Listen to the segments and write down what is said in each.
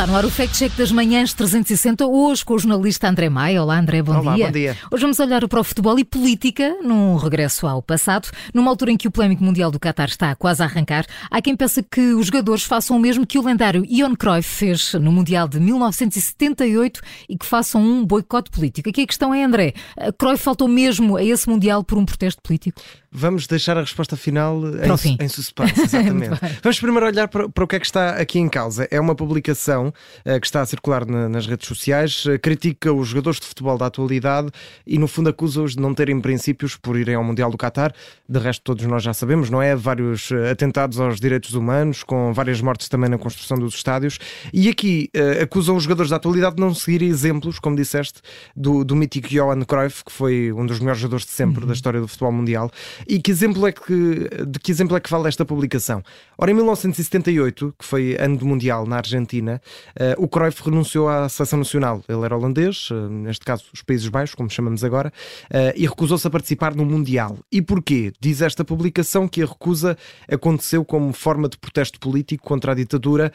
Está no ar o Fact Check das Manhãs 360, hoje com o jornalista André Maia. Olá, André, bom Olá, dia. bom dia. Hoje vamos olhar para o futebol e política, num regresso ao passado, numa altura em que o polémico Mundial do Qatar está quase a arrancar. Há quem pensa que os jogadores façam o mesmo que o lendário Ion Cruyff fez no Mundial de 1978 e que façam um boicote político. Aqui a questão é, André, Cruyff faltou mesmo a esse Mundial por um protesto político? Vamos deixar a resposta final Para em, em suspense, exatamente. Vamos primeiro olhar para, para o que é que está aqui em causa. É uma publicação eh, que está a circular na- nas redes sociais, eh, critica os jogadores de futebol da atualidade e, no fundo, acusa-os de não terem princípios por irem ao Mundial do Qatar. De resto, todos nós já sabemos, não é? Vários eh, atentados aos direitos humanos, com várias mortes também na construção dos estádios. E aqui eh, acusam os jogadores da atualidade de não seguir exemplos, como disseste, do, do mítico Johan Cruyff, que foi um dos melhores jogadores de sempre da história do futebol mundial. E que exemplo é que, de que exemplo é que fala esta publicação? Ora, em 1978, que foi ano do Mundial na Argentina, eh, o Cruyff renunciou à seleção nacional. Ele era holandês, eh, neste caso os Países Baixos, como chamamos agora, eh, e recusou-se a participar no Mundial. E porquê? Diz esta publicação que a recusa aconteceu como forma de protesto político contra a ditadura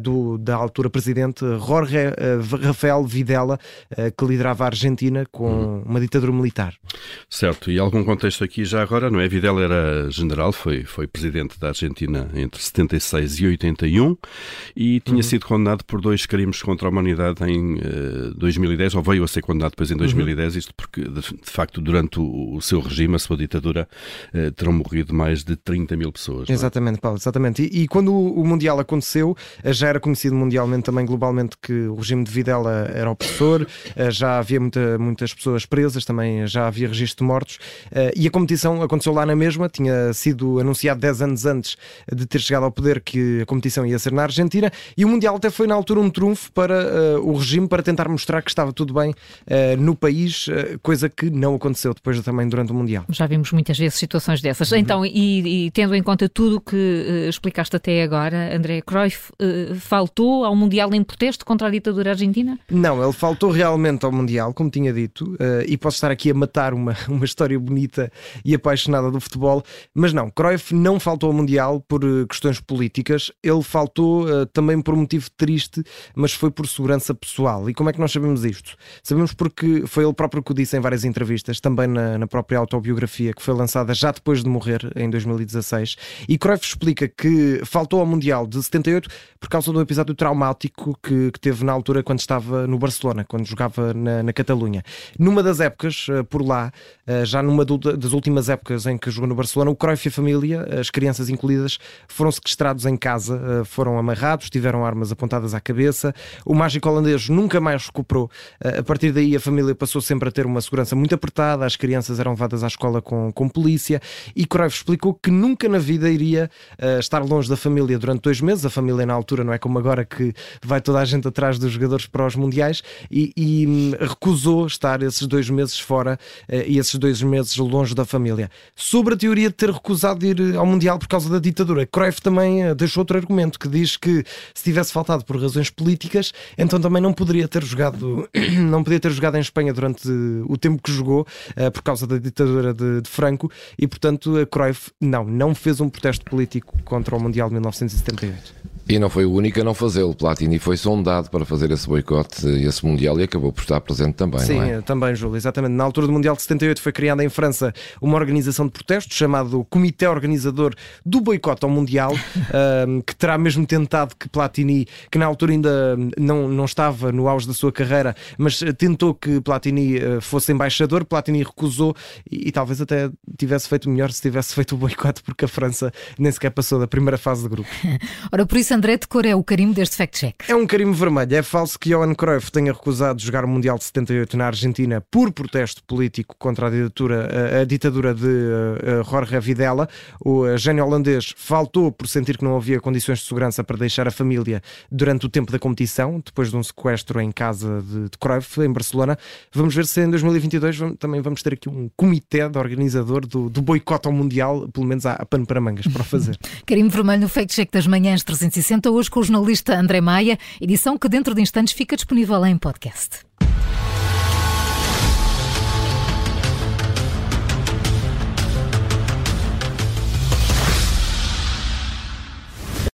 do, da altura presidente Jorge Rafael Videla, que liderava a Argentina com uma ditadura militar. Certo, e algum contexto aqui já agora, não é? Vidal era general, foi, foi presidente da Argentina entre 76 e 81 e tinha sido condenado por dois crimes contra a humanidade em eh, 2010, ou veio a ser condenado depois em 2010, isto porque, de, de facto, durante o, o seu regime, a sua ditadura, eh, terão morrido mais de 30 mil pessoas. é? Exatamente, Paulo, exatamente. E, e quando o, o Mundial aconteceu, eh, já era conhecido mundialmente, também globalmente, que o regime de Videla era opressor, já havia muita- muitas pessoas presas, também já havia registro de mortos, e a competição aconteceu lá na mesma, tinha sido anunciado 10 anos antes de ter chegado ao poder que a competição ia ser na Argentina, e o Mundial até foi na altura um trunfo para eh, o regime, para tentar mostrar que estava tudo bem eh, no país, eh, coisa que não aconteceu depois também durante o Mundial. Já vimos muitas vezes situações dessas. Então, e, e tendo em conta tudo o que explicaste até agora, André Cruyff faltou ao Mundial em protesto contra a ditadura argentina? Não, ele faltou realmente ao Mundial, como tinha dito, e posso estar aqui a matar uma, uma história bonita e apaixonada do futebol, mas não, Cruyff não faltou ao Mundial por eh, questões políticas, ele faltou eh, também por um motivo triste, mas foi por segurança pessoal. E como é que nós sabemos isto? Sabemos porque foi ele próprio que o disse em várias entrevistas, também na, na própria autobiografia que foi lançada já depois de morrer, em 2016, e Cruyff explica que faltou ao Mundial de 78 por causa do episódio traumático que, que teve na altura quando estava no Barcelona, quando jogava na, na Catalunha. Numa das épocas, eh, por lá, eh, já numa do- das últimas épocas em que jogou no Barcelona, o Cruyff e a família, as crianças incluídas, foram sequestrados em casa, eh, foram amarrados, tiveram armas apontadas à cabeça. O mágico holandês nunca mais recuperou. Eh, A partir daí, a família passou sempre a ter uma segurança muito apertada, as crianças eram levadas à escola com, com polícia e Cruyff explicou que nunca na vida iria eh, estar longe da família durante dois meses. A família, na altura, não é como agora que vai toda a gente atrás dos jogadores para os mundiais e, e, hum, recusou estar esses dois meses fora e esses dois meses longe da família. Sobre a teoria de ter recusado ir eh, ao mundial por causa da ditadura, Cruyff também eh, deixou outro argumento que diz que se tivesse faltado por razões políticas, então também não poderia ter jogado, não podia ter jogado em Espanha durante o tempo que jogou eh, por causa da ditadura de, de Franco e, portanto, Cruyff não, não fez um protesto político contra o Mundial de 1978. E não foi o único a não fazê-lo. Platini foi sondado para fazer esse boicote, esse Mundial, e acabou por estar presente também, Sim, não é? também, Júlio, exatamente. Na altura do Mundial de 78 foi criada em França uma organização de protestos chamado Comitê Organizador do Boicote ao Mundial, ahm, que terá mesmo tentado que Platini, que na altura ainda não, não estava no auge da sua carreira, mas eh, tentou que Platini eh, fosse embaixador, Platini recusou e, e talvez até tivesse feito melhor se tivesse feito o boicote, porque a França nem sequer passou da primeira fase de grupo. Ora, por isso, André, de cor é o carimbo deste fact-check. É um carimbo vermelho. É falso que Johan Cruyff tenha recusado jogar o Mundial de 78 na Argentina por protesto político contra a ditadura, a, ditadura de uh, uh, Jorge Videla. O uh, gênio holandês faltou por sentir que não havia condições de segurança para deixar a família durante o tempo da competição, depois de um sequestro em casa de, de Cruyff, em Barcelona. Vamos ver se em 2022 vamos- também vamos ter aqui um comitê de organizador do, do boicote ao Mundial, pelo menos há, pano para mangas para fazer. Carimbo vermelho no fact-check das manhãs 360, hoje com o jornalista André Maia, edição que dentro de instantes fica disponível em podcast.